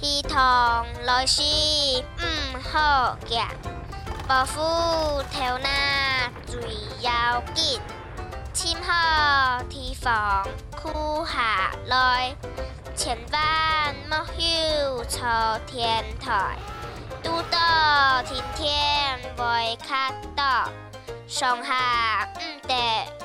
是同老师唔好行，伯父跳那最要紧，请好提防哭下来，千万莫休错天台，拄到天天会卡到，上下唔得。